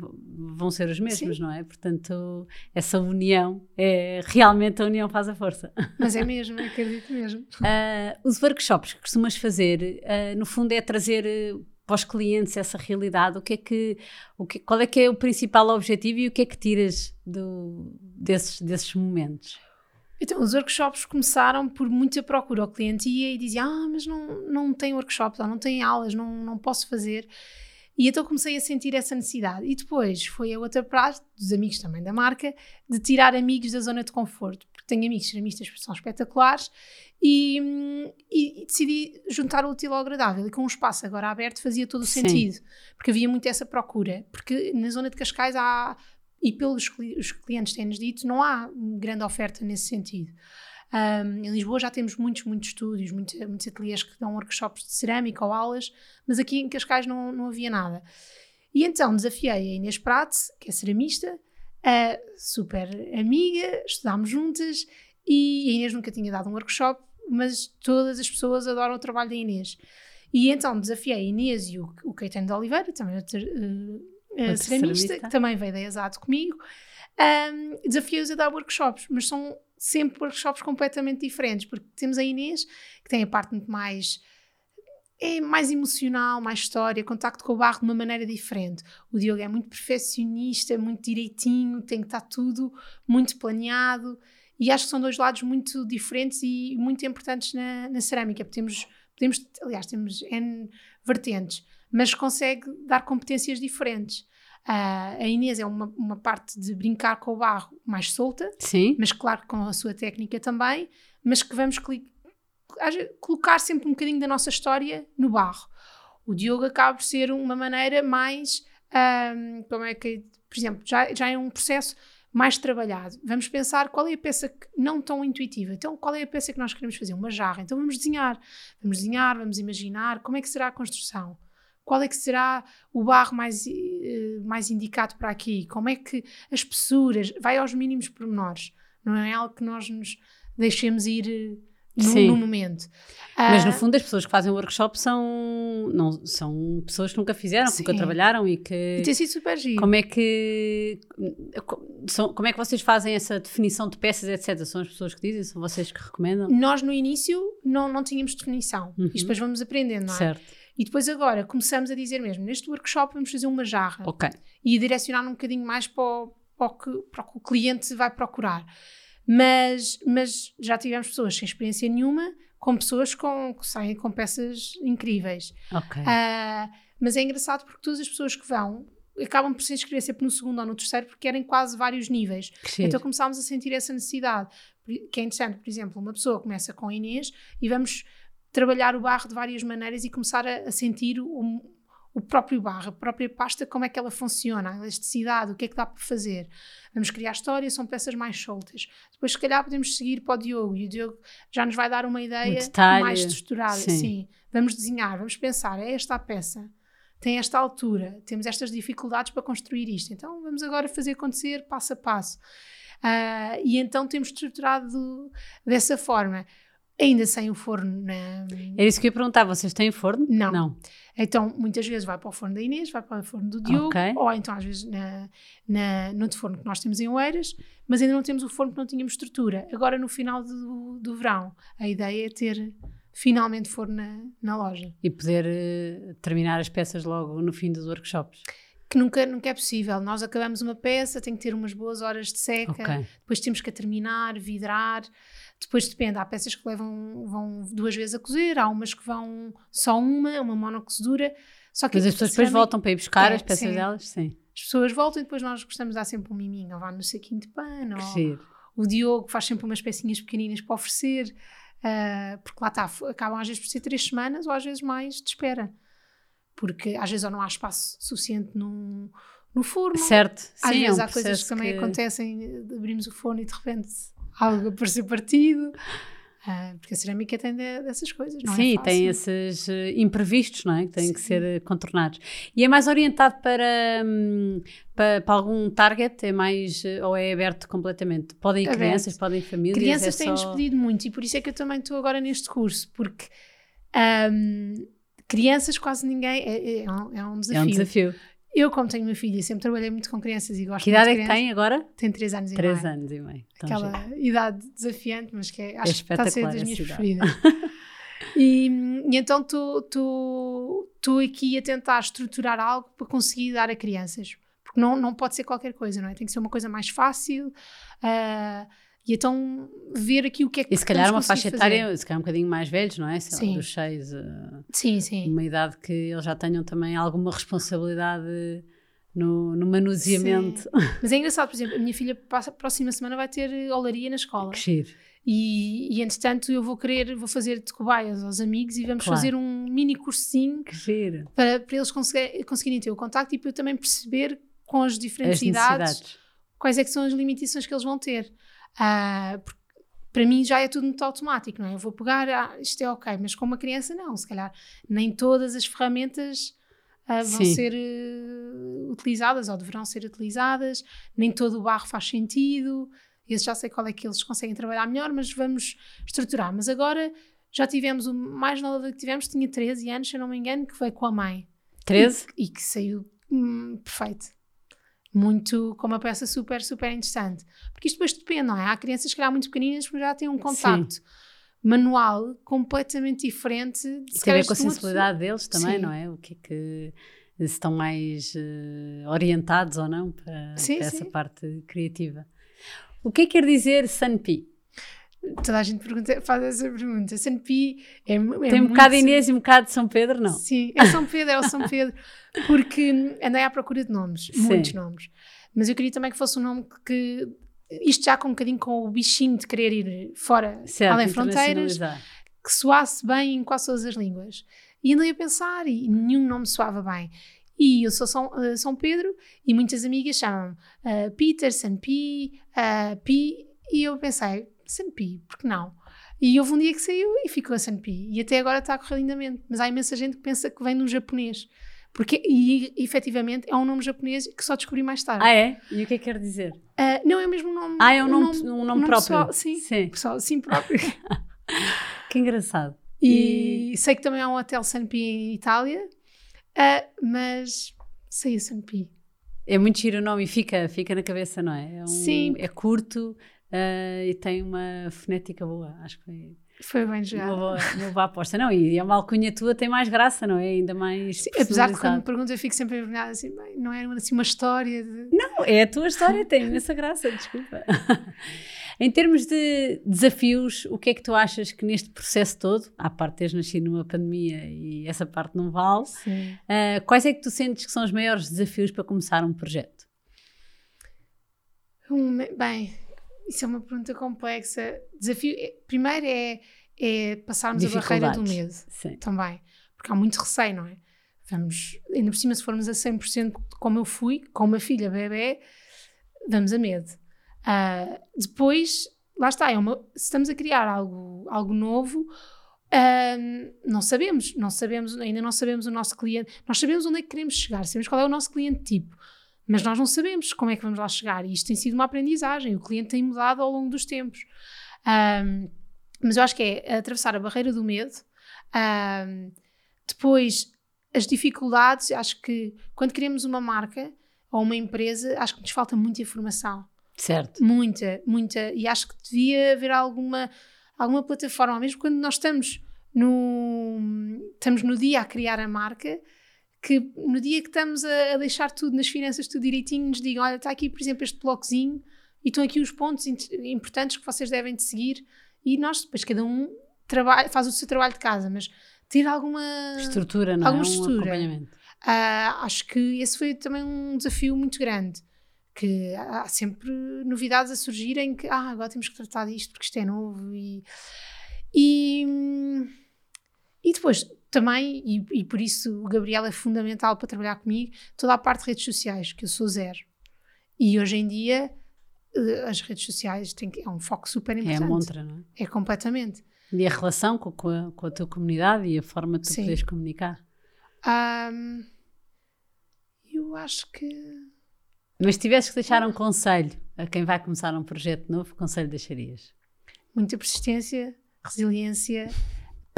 S1: vão ser os mesmos, Sim. não é? Portanto, essa união é realmente a união faz a força.
S2: Mas é mesmo, acredito mesmo. Uh,
S1: os workshops que costumas fazer, uh, no fundo, é trazer para os clientes essa realidade? O que é que, o que, qual é que é o principal objetivo e o que é que tiras do, desses, desses momentos?
S2: Então, os workshops começaram por muita procura. O cliente ia e dizia: Ah, mas não, não tem workshops, não tem aulas, não, não posso fazer. E então comecei a sentir essa necessidade. E depois foi a outra parte, dos amigos também da marca, de tirar amigos da zona de conforto. Porque tenho amigos ceramistas que são espetaculares e, e, e, decidi juntar o útil ao agradável. E com um espaço agora aberto fazia todo o Sim. sentido. Porque havia muito essa procura. Porque na zona de Cascais há, e pelos os clientes têm-nos dito, não há grande oferta nesse sentido. Um, em Lisboa já temos muitos, muitos estúdios, muitos, muitos ateliês que dão workshops de cerâmica ou aulas, mas aqui em Cascais não, não havia nada. E então desafiei a Inês Prate, que é ceramista, super amiga, estudámos juntas e a Inês nunca tinha dado um workshop, mas todas as pessoas adoram o trabalho da Inês. E então desafiei a Inês e o, o Caetano de Oliveira, também uh, uh, ceramista, ceramista, que também veio da Exato comigo, um, desafiei-os a dar workshops, mas são sempre workshops completamente diferentes, porque temos a Inês, que tem a parte muito mais é mais emocional, mais história, contacto com o barro de uma maneira diferente. O Diogo é muito perfeccionista, muito direitinho, tem que estar tudo muito planeado. E acho que são dois lados muito diferentes e muito importantes na, na cerâmica. Temos, podemos, aliás, temos N vertentes, mas consegue dar competências diferentes. Uh, a Inês é uma, uma parte de brincar com o barro mais solta,
S1: Sim.
S2: mas claro com a sua técnica também, mas que vamos colocar sempre um bocadinho da nossa história no barro. O Diogo acaba por ser uma maneira mais, um, como é que, por exemplo, já, já é um processo mais trabalhado. Vamos pensar qual é a peça que, não tão intuitiva. Então, qual é a peça que nós queremos fazer? Uma jarra. Então, vamos desenhar. Vamos desenhar, vamos imaginar como é que será a construção qual é que será o barro mais, uh, mais indicado para aqui, como é que as espessuras, vai aos mínimos pormenores, não é algo que nós nos deixemos ir uh, no, no, momento.
S1: Mas no ah, fundo as pessoas que fazem o workshop são, não, são pessoas que nunca fizeram, sim. que nunca trabalharam e que...
S2: E tem sido super giro.
S1: Como é que... Como é que vocês fazem essa definição de peças, etc? São as pessoas que dizem? São vocês que recomendam?
S2: Nós no início não, não tínhamos definição. Uhum. E depois vamos aprendendo, não é?
S1: Certo.
S2: E depois agora começamos a dizer mesmo, neste workshop vamos fazer uma jarra.
S1: Ok.
S2: E direcionar um bocadinho mais para o, para o, que, para o que o cliente vai procurar. Mas, mas já tivemos pessoas sem experiência nenhuma, com pessoas com, que saem com peças incríveis.
S1: Ok.
S2: Uh, mas é engraçado porque todas as pessoas que vão acabam por se inscrever sempre no segundo ou no terceiro porque querem quase vários níveis.
S1: Sim.
S2: Então começámos a sentir essa necessidade. Que é interessante, por exemplo, uma pessoa começa com a Inês e vamos trabalhar o barro de várias maneiras e começar a, a sentir o, o, próprio barro, a própria pasta, como é que ela funciona, a elasticidade, o que é que dá para fazer. Vamos criar história, são peças mais soltas. Depois, se calhar, podemos seguir para o Diogo e o Diogo já nos vai dar uma ideia um mais estruturada. Sim. Sim. Vamos desenhar, vamos pensar, é esta a peça, tem esta altura, temos estas dificuldades para construir isto. Então, vamos agora fazer acontecer passo a passo. Uh, e então temos estruturado dessa forma ainda sem o forno na...
S1: É isso que eu ia perguntar, vocês têm forno?
S2: Não. Não. Então, muitas vezes vai para o forno da Inês, vai para o forno do Diogo, okay. ou então às vezes na, na, no forno que nós temos em Oeiras, mas ainda não temos o forno porque não tínhamos estrutura. Agora, no final do, do verão, a ideia é ter finalmente forno na, na loja.
S1: E poder uh, terminar as peças logo no fim dos workshops
S2: que nunca, nunca é possível. Nós acabamos uma peça, tem que ter umas boas horas de seca, okay. depois temos que a terminar, vidrar. Depois depende, há peças que levam vão duas vezes a cozer, há umas que vão só uma, uma monocozedura. Só que
S1: Mas as pessoas depois voltam para ir buscar é, as peças sim. delas? Sim.
S2: As pessoas voltam e depois nós gostamos de dar sempre um miminho, ou vá no saquinho de pano, ou o Diogo faz sempre umas pecinhas pequeninas para oferecer, uh, porque lá está, acabam às vezes por ser três semanas ou às vezes mais de espera. Porque às vezes ou não há espaço suficiente no, no forno.
S1: Certo,
S2: Às
S1: sim,
S2: vezes
S1: é
S2: um há coisas que também que... acontecem, abrimos o forno e de repente algo para ser partido. Uh, porque a cerâmica tem de, dessas coisas, não
S1: é Sim,
S2: é
S1: tem esses uh, imprevistos, não é? Que têm Sim. que ser uh, contornados. E é mais orientado para, um, para, para, algum target? É mais, ou é aberto completamente? Podem ir crianças, podem ir famílias?
S2: Crianças
S1: é
S2: têm-nos
S1: só...
S2: pedido muito e por isso é que eu também estou agora neste curso, porque um, Crianças, quase ninguém. É, é, um, é um desafio.
S1: É um desafio.
S2: Eu, como tenho uma filha, sempre trabalhei muito com crianças e gosto
S1: Que idade é que
S2: de
S1: tem agora?
S2: Tem 3 anos e
S1: Três
S2: meio.
S1: anos e meio. Então,
S2: Aquela
S1: já-
S2: idade desafiante, mas que é, acho que está a ser das minhas preferidas. e, e então estou aqui a tentar estruturar algo para conseguir dar a crianças. Porque não, não pode ser qualquer coisa, não é? Tem que ser uma coisa mais fácil. ah, e então ver aqui o que é que
S1: E se calhar uma faixa
S2: fazer.
S1: etária, se calhar um bocadinho mais velhos, não é? Lá,
S2: Sim.
S1: dos seis, eh,
S2: Sim, sim.
S1: uma idade que eles já tenham também alguma responsabilidade no, no manuseamento.
S2: Sim. Mas é engraçado, por exemplo, a minha filha passa, próxima semana vai ter eh, olaria na escola.
S1: Que giro.
S2: E, e entretanto eu vou querer, vou fazer de cobaias aos amigos e vamos
S1: Claro.
S2: fazer um mini cursinho para, para eles conseguir, conseguirem ter o contacto e para eu também perceber com as diferentes
S1: As
S2: idades quais é que são as limitações que eles vão ter. Porque para mim já é tudo muito automático, não é? Eu vou pegar, ah, isto é ok, mas com uma criança não, se calhar nem todas as ferramentas ah, vão
S1: Sim.
S2: ser eh, utilizadas ou deverão ser utilizadas, nem todo o barro faz sentido, esse já sei qual é que eles conseguem trabalhar melhor, mas vamos estruturar. Mas agora já tivemos, o mais nova que tivemos tinha 13 anos, se eu não me engano, que veio com a mãe
S1: 13?
S2: e que saiu hum, perfeito. Muito, com uma peça super, super interessante. Porque isto depois depende, não é? Há crianças que calhar muito pequeninas que já têm um contacto manual completamente diferente. de se
S1: tem a ver com a sensibilidade deles também,
S2: Sim.
S1: não é? O que é que se estão mais eh, orientados ou não para,
S2: Sim,
S1: para essa
S2: sim.
S1: parte criativa. O que é que quer dizer Sunpi?
S2: Toda a gente pergunta, faz essa pergunta. Sanpi é, é
S1: Tem um bocado Inês e um bocado de São Pedro, não?
S2: Sim, é São Pedro, é o São Pedro. Porque andei à procura de nomes,
S1: Sim.
S2: muitos nomes. Mas eu queria também que fosse um nome que. Isto já com um bocadinho com o bichinho de querer ir fora,
S1: Certo,
S2: além fronteiras, que soasse bem em quase todas as línguas. E andei a pensar e nenhum nome soava bem. E eu sou São, eh, São Pedro e muitas amigas chamam uh, Peter, Sanpi, uh, Pi. E eu pensei, Sanpi, por que não? E houve um dia que saiu e ficou a Sanpi. E até agora está a correr lindamente. Mas há imensa gente que pensa que vem do japonês. Porque, e efetivamente é um nome japonês que só descobri mais tarde.
S1: Ah, é? E o que é que quer dizer?
S2: Uh, não é o mesmo nome.
S1: Ah, é um nome, um nome próprio.
S2: pessoal, sim,
S1: Sim.
S2: pessoal, sim próprio.
S1: Que engraçado.
S2: E, sei que também há um hotel Sanpi em Itália, ah, mas sei a Sanpi.
S1: É muito giro o nome e fica, fica na cabeça, não é? É, um-
S2: Sim.
S1: é curto ah, e tem uma fonética boa. Acho que foi
S2: Foi bem
S1: uma
S2: jogado.
S1: boa, uma boa aposta. Não, e a malcunha tua tem mais graça, não é? Ainda mais.
S2: Sim, apesar de quando me perguntam, eu fico sempre envergonhada assim, bem, não é assim uma história de.
S1: Não, é a tua história, tem imensa graça, desculpa. em termos de desafios, o que é que tu achas que neste processo todo, à parte de teres nascido numa pandemia e essa parte não vale, ah, quais é que tu sentes que são os maiores desafios para começar um projeto?
S2: Um, bem, isso é uma pergunta complexa. Desafio, é- primeiro é, é passarmos a barreira do medo
S1: Sim.
S2: também, porque há muito receio, não é? Vamos, ainda por cima, se formos a 100% como eu fui, com uma filha bebê, vamos a medo. Ah, depois, lá está, é uma, se estamos a criar algo, algo novo, ah, não sabemos, não sabemos, ainda não sabemos o nosso cliente, nós sabemos onde é que queremos chegar, sabemos qual é o nosso cliente tipo, mas nós não sabemos como é que vamos lá chegar e isto tem sido uma aprendizagem, o cliente tem mudado ao longo dos tempos. Ah, mas eu acho que é atravessar a barreira do medo, ah, depois as dificuldades, acho que quando queremos uma marca ou uma empresa, acho que nos falta muita informação.
S1: Certo.
S2: Muita, muita. E acho que devia haver alguma, alguma plataforma, mesmo quando nós estamos no, estamos no dia a criar a marca, que no dia que estamos a, a deixar tudo nas finanças, tudo direitinho, nos digam: olha, está aqui, por exemplo, este blocozinho e estão aqui os pontos importantes que vocês devem de seguir. E nós, depois, cada um trabalha, faz o seu trabalho de casa, mas ter alguma
S1: Estrutura, não
S2: Alguma
S1: é? Um
S2: estrutura.
S1: acompanhamento.
S2: ah, acho que esse foi também um desafio muito grande. Que há sempre novidades a surgirem que ah, agora temos que tratar disto porque isto é novo e, e, e depois também, e, e por isso o Gabriel é fundamental para trabalhar comigo, toda a parte de redes sociais, que eu sou zero. E hoje em dia eh, as redes sociais têm é um foco super
S1: É
S2: importante.
S1: a montra, não é?
S2: É completamente.
S1: E a relação com, com, a, com a tua comunidade e a forma de tu
S2: Sim.
S1: poderes comunicar.
S2: Ahm, eu acho que
S1: Mas se tivesses que deixar um conselho a quem vai começar um projeto novo, que conselho deixarias?
S2: muita persistência, resiliência,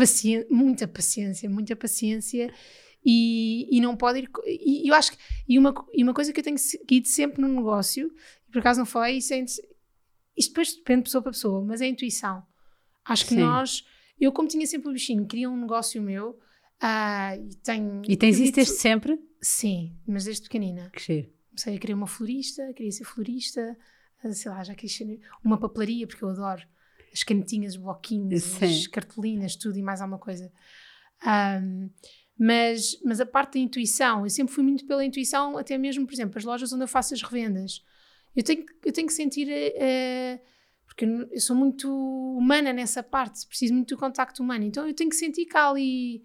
S2: paciência, muita paciência, muita paciência e, e não pode ir. E eu acho que. E uma, e uma coisa que eu tenho seguido sempre no negócio, por acaso não falei, isso é, isto depois depende de pessoa para pessoa, mas é a intuição. Acho que Sim. nós. Eu, como tinha sempre o bichinho, queria um negócio meu. Uh, e, tenho,
S1: e tens isso desde sempre?
S2: Sim, mas desde pequenina.
S1: Que cheiro.
S2: Comecei a querer uma florista, queria ser florista, ah, sei lá, já quis ser uma papelaria, porque eu adoro as canetinhas, os bloquinhos, Sim. as cartolinas, tudo e mais alguma coisa. Um, mas, mas a parte da intuição, eu sempre fui muito pela intuição, até mesmo, por exemplo, as lojas onde eu faço as revendas. Eu tenho, eu tenho que sentir, uh, porque eu sou muito humana nessa parte, preciso muito do contacto humano, então eu tenho que sentir que há ali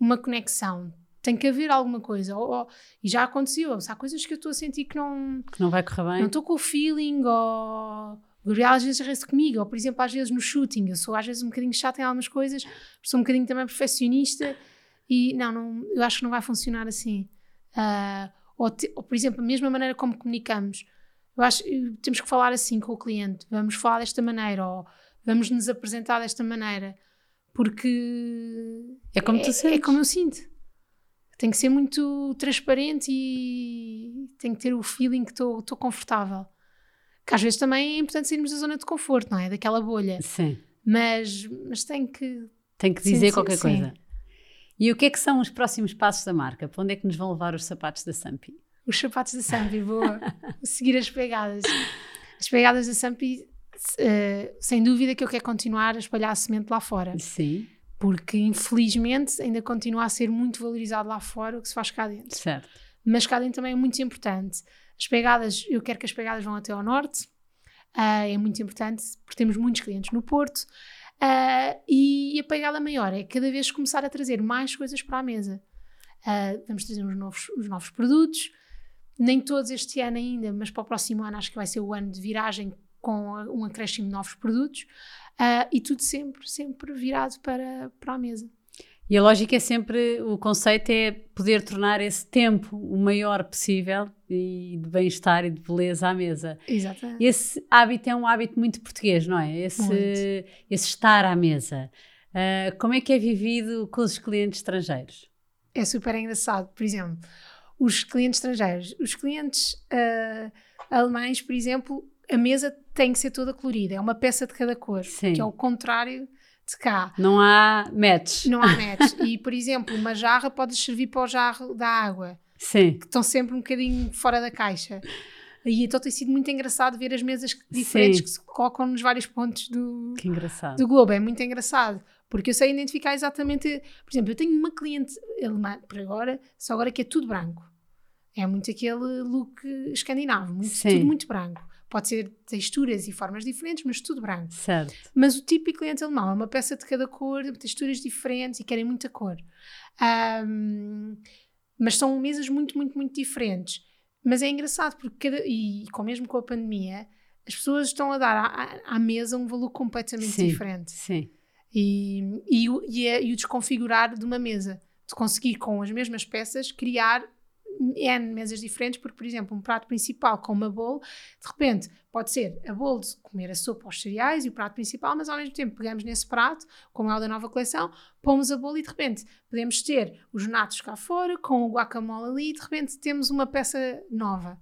S2: uma conexão, tem que haver alguma coisa. Ou, ou, e já aconteceu, há coisas que eu estou a sentir que não,
S1: que não vai correr bem.
S2: Não estou com o feeling, ou Gabriel às vezes resta comigo, ou por exemplo, às vezes no shooting, eu sou às vezes um bocadinho chata em algumas coisas, sou um bocadinho também perfeccionista e não, não eu acho que não vai funcionar assim. Uh, ou, te, ou, por exemplo, a mesma maneira como comunicamos, eu acho temos que falar assim com o cliente, vamos falar desta maneira, ou vamos nos apresentar desta maneira, porque
S1: é como tu é, sentes.
S2: É como eu sinto. Tem que ser muito transparente e tem que ter o feeling que estou confortável. Que às vezes também é importante sairmos da zona de conforto, não é? Daquela bolha.
S1: Sim.
S2: Mas, mas tem que.
S1: Tem que dizer sim, qualquer sim, coisa. E o que é que são os próximos passos da marca? Para onde é que nos vão levar os sapatos da Sampi?
S2: Os sapatos da Sampi, vou seguir as pegadas. As pegadas da Sampi, uh, sem dúvida que eu quero continuar a espalhar a semente lá fora.
S1: Sim.
S2: Porque infelizmente ainda continua a ser muito valorizado lá fora o que se faz cá dentro.
S1: Certo.
S2: Mas cá dentro também é muito importante. As pegadas, eu quero que as pegadas vão até ao norte, uh, é muito importante, porque temos muitos clientes no Porto. Uh, e a pegada maior é cada vez começar a trazer mais coisas para a mesa. Uh, vamos trazer os novos, os novos produtos, nem todos este ano ainda, mas para o próximo ano acho que vai ser o ano de viragem com um acréscimo de novos produtos uh, e tudo sempre, sempre virado para, para a mesa.
S1: E a lógica é sempre, o conceito é poder tornar esse tempo o maior possível e de bem-estar e de beleza à mesa.
S2: Exatamente.
S1: Esse hábito é um hábito muito português, não é? Esse, esse estar à mesa. Uh, como é que é vivido com os clientes estrangeiros?
S2: É super engraçado. Por exemplo, os clientes estrangeiros, os clientes uh, alemães, por exemplo, a mesa tem que ser toda colorida, é uma peça de cada cor, Sim. que é o contrário de cá.
S1: Não há match.
S2: Não há match. e, por exemplo, uma jarra pode servir para o jarro da água.
S1: Sim.
S2: Que estão sempre um bocadinho fora da caixa. E então tem sido muito engraçado ver as mesas diferentes Sim. que se colocam nos vários pontos do, do globo. É muito engraçado. Porque eu sei identificar exatamente. Por exemplo, eu tenho uma cliente alemã, por agora, só agora que é tudo branco. É muito aquele look escandinavo, muito, tudo muito branco. Pode ser texturas e formas diferentes, mas tudo branco.
S1: Certo.
S2: Mas o típico cliente alemão é uma peça de cada cor, texturas diferentes e querem muita cor. Um, mas são mesas muito, muito, muito diferentes. Mas é engraçado porque cada, e com mesmo com a pandemia, as pessoas estão a dar à, à mesa um valor completamente
S1: sim,
S2: diferente.
S1: Sim.
S2: E, e, e, é, e o desconfigurar de uma mesa, de conseguir com as mesmas peças criar N mesas diferentes, porque, por exemplo, um prato principal com uma bowl, de repente pode ser a bowl de comer a sopa aos cereais e o prato principal, mas ao mesmo tempo pegamos nesse prato, como é o da nova coleção, pomos a bowl e de repente podemos ter os natos cá fora, com o guacamole ali e de repente temos uma peça nova.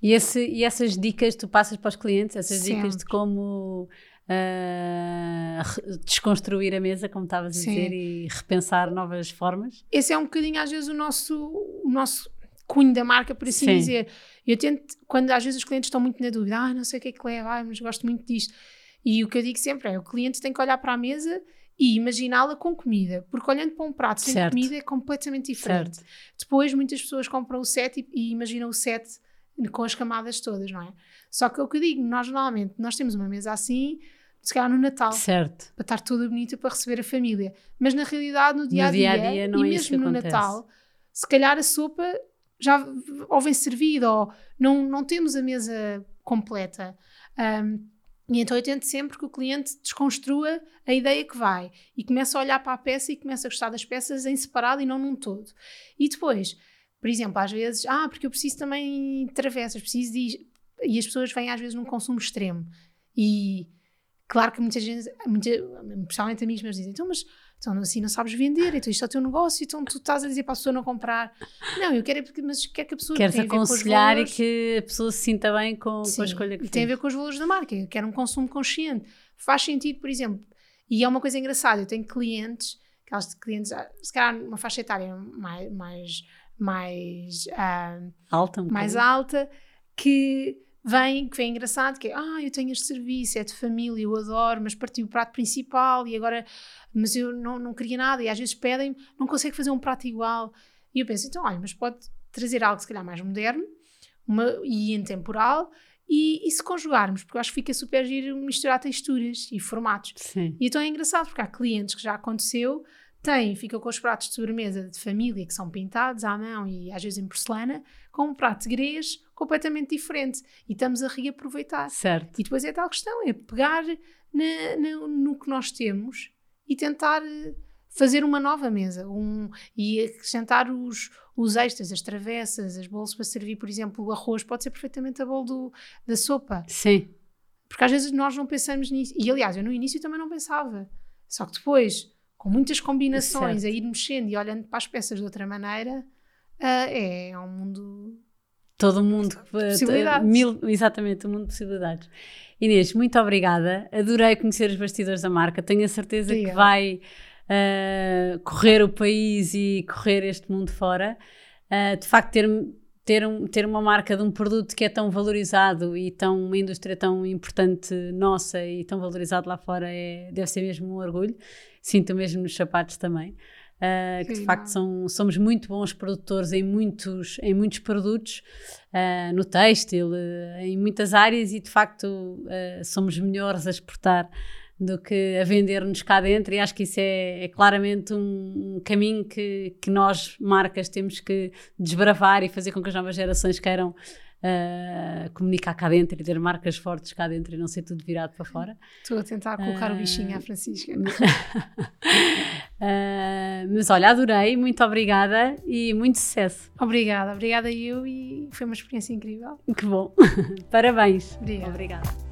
S1: E, esse, e essas dicas tu passas para os clientes, essas Sempre. dicas de como uh, desconstruir a mesa, como estavas a dizer, e repensar novas formas?
S2: Esse é um bocadinho, às vezes, o nosso, o nosso cunho da marca, por assim Sim. dizer. Eu tento, quando às vezes os clientes estão muito na dúvida, ah, não sei o que é que leva, ah, mas gosto muito disto. E o que eu digo sempre é: o cliente tem que olhar para a mesa e imaginá-la com comida, porque olhando para um prato sem certo. comida é completamente diferente. Certo. Depois, muitas pessoas compram o set e, e imaginam o set com as camadas todas, não é? Só que é o que eu digo, nós normalmente nós temos uma mesa assim, se calhar no Natal.
S1: Certo.
S2: Para estar toda bonita para receber a família. Mas na realidade, no dia a dia, dia, -dia não e é mesmo no acontece. Natal, se calhar a sopa já ou vem servida ou não, não temos a mesa completa. Um, e então eu tento sempre que o cliente desconstrua a ideia que vai e começa a olhar para a peça e começa a gostar das peças em separado e não num todo. E depois, por exemplo, às vezes, ah, porque eu preciso também de travessas, preciso de. E as pessoas vêm às vezes num consumo extremo. E Claro que muitas vezes, muita, principalmente amigos meus dizem, então, mas então assim não sabes vender, então isto é o teu negócio, então tu estás a dizer para a pessoa não comprar. Não, eu quero é porque, mas quer que a pessoa
S1: Queres aconselhar e
S2: valores.
S1: que a pessoa se sinta bem com, com a
S2: Sim,
S1: escolha que
S2: e tem a ver com os valores da marca. Eu quero um consumo consciente. Faz sentido, por exemplo, e é uma coisa engraçada, eu tenho clientes, aquelas clientes, ah, se calhar uma faixa etária mais, mais, mais, ah,
S1: Alta um
S2: mais
S1: bocadinho.
S2: alta, que vem, que vem engraçado, que é, ah, eu tenho este serviço, é de família, eu adoro, mas partiu o prato principal e agora, mas eu não, não queria nada, e às vezes pedem, não consegue fazer um prato igual. E eu penso, então, olha, mas pode trazer algo se calhar mais moderno uma, e intemporal, e, e se conjugarmos, porque eu acho que fica super giro misturar texturas e formatos.
S1: Sim.
S2: E então é engraçado, porque há clientes que já aconteceu, têm, ficam com os pratos de sobremesa de família que são pintados à mão e às vezes em porcelana, com um prato de grês completamente diferente. E estamos a reaproveitar.
S1: Certo.
S2: E depois é tal questão, é pegar na- na- no que nós temos e tentar eh, fazer uma nova mesa um, e acrescentar os, os extras, as travessas, as bolos para servir, por exemplo, o arroz, pode ser perfeitamente a bolo do- da sopa.
S1: Sim.
S2: Porque às vezes nós não pensamos nisso. E aliás, eu no início também não pensava. Só que depois, com muitas combinações,
S1: Certo.
S2: a ir mexendo e olhando para as peças de outra maneira, ah, é um mundo.
S1: Todo mundo.
S2: Possibilidades.
S1: Mil, exatamente, um mundo de possibilidades. Inês, muito obrigada. Adorei conhecer os bastidores da marca. Tenho a certeza que vai eh, correr o país e correr este mundo fora. Eh, de facto, ter, ter, um- ter uma marca de um produto que é tão valorizado e tão, uma indústria tão importante nossa e tão valorizado lá fora é, deve ser mesmo um orgulho. Sinto mesmo nos sapatos também. Uh, que de facto são, somos muito bons produtores em muitos, em muitos produtos, uh, no têxtil, uh, em muitas áreas e de facto somos melhores a exportar do que a vender-nos cá dentro. E acho que isso é, é claramente um, um caminho que, que nós, marcas, temos que desbravar e fazer com que as novas gerações queiram uh, comunicar cá dentro e ter marcas fortes cá dentro e não ser tudo virado para fora.
S2: Estou a tentar colocar o bichinho à Francisca.
S1: Uh, mas olha, adorei, muito obrigada e muito sucesso.
S2: Obrigada, obrigada eu e foi uma experiência incrível.
S1: Que bom. Parabéns.
S2: Obrigada.
S1: Obrigada.